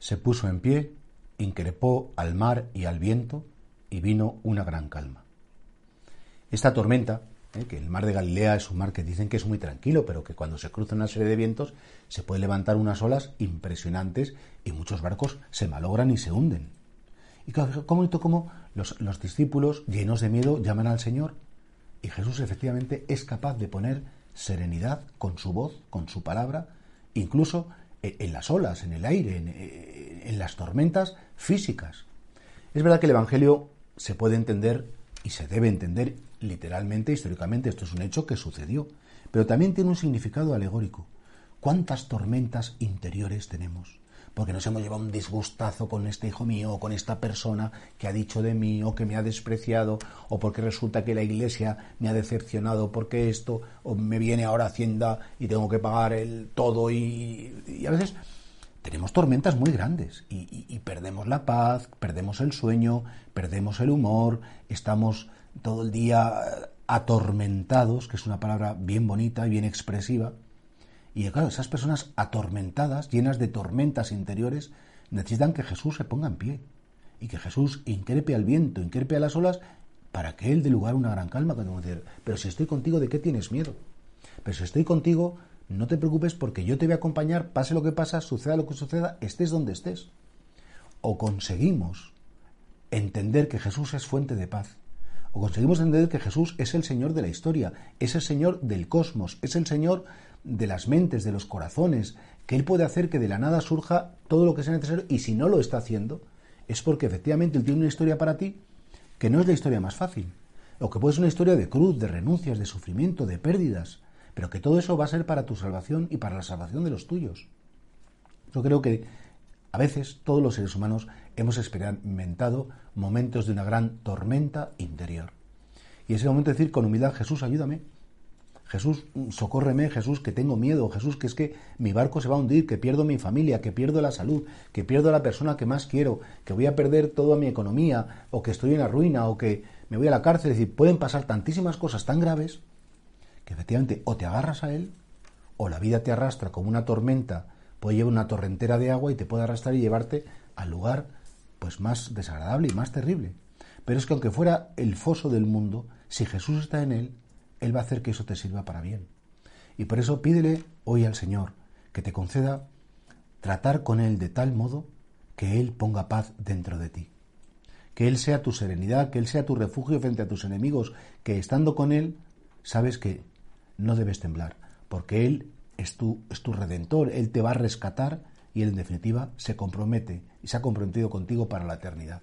se puso en pie, increpó al mar y al viento, y vino una gran calma. Esta tormenta, ¿eh? que el mar de Galilea es un mar que dicen que es muy tranquilo, pero que cuando se cruza una serie de vientos se puede levantar unas olas impresionantes y muchos barcos se malogran y se hunden. Y cómo como los, los discípulos, llenos de miedo, llaman al Señor y Jesús efectivamente es capaz de poner serenidad con su voz, con su palabra, incluso en las olas, en el aire, en, las tormentas físicas. Es verdad que el Evangelio se puede entender y se debe entender literalmente, históricamente, esto es un hecho que sucedió, pero también tiene un significado alegórico. ¿Cuántas tormentas interiores tenemos? Porque nos hemos llevado un disgustazo con este hijo mío o con esta persona que ha dicho de mí o que me ha despreciado o porque resulta que la iglesia me ha decepcionado porque esto o me viene ahora Hacienda y tengo que pagar el todo y, a veces tenemos tormentas muy grandes y, y, perdemos la paz, perdemos el sueño, perdemos el humor, estamos todo el día atormentados, que es una palabra bien bonita y bien expresiva, y claro, esas personas atormentadas, llenas de tormentas interiores, necesitan que Jesús se ponga en pie y que Jesús increpe al viento, increpe a las olas, para que Él dé lugar a una gran calma. Pero si estoy contigo, ¿de qué tienes miedo? Pero si estoy contigo, no te preocupes porque yo te voy a acompañar, pase lo que pasa, suceda lo que suceda, estés donde estés. O conseguimos entender que Jesús es fuente de paz. O conseguimos entender que Jesús es el Señor de la historia, es el Señor del cosmos, es el Señor de las mentes, de los corazones, que Él puede hacer que de la nada surja todo lo que sea necesario y si no lo está haciendo, es porque efectivamente Él tiene una historia para ti que no es la historia más fácil, o que puede ser una historia de cruz, de renuncias, de sufrimiento, de pérdidas, pero que todo eso va a ser para tu salvación y para la salvación de los tuyos. Yo creo que a veces todos los seres humanos hemos experimentado momentos de una gran tormenta interior. Y ese momento de decir con humildad, Jesús, ayúdame, Jesús, socórreme, Jesús, que tengo miedo, Jesús, que es que mi barco se va a hundir, que pierdo mi familia, que pierdo la salud, que pierdo a la persona que más quiero, que voy a perder toda mi economía, o que estoy en la ruina, o que me voy a la cárcel. Es decir, pueden pasar tantísimas cosas tan graves que efectivamente o te agarras a él, o la vida te arrastra como una tormenta, puede llevar una torrentera de agua y te puede arrastrar y llevarte al lugar pues más desagradable y más terrible. Pero es que aunque fuera el foso del mundo, si Jesús está en él, él va a hacer que eso te sirva para bien. Y por eso pídele hoy al Señor que te conceda tratar con Él de tal modo que Él ponga paz dentro de ti. Que Él sea tu serenidad, que Él sea tu refugio frente a tus enemigos, que estando con Él sabes que no debes temblar, porque Él es tu, es tu redentor, Él te va a rescatar y Él en definitiva se compromete y se ha comprometido contigo para la eternidad.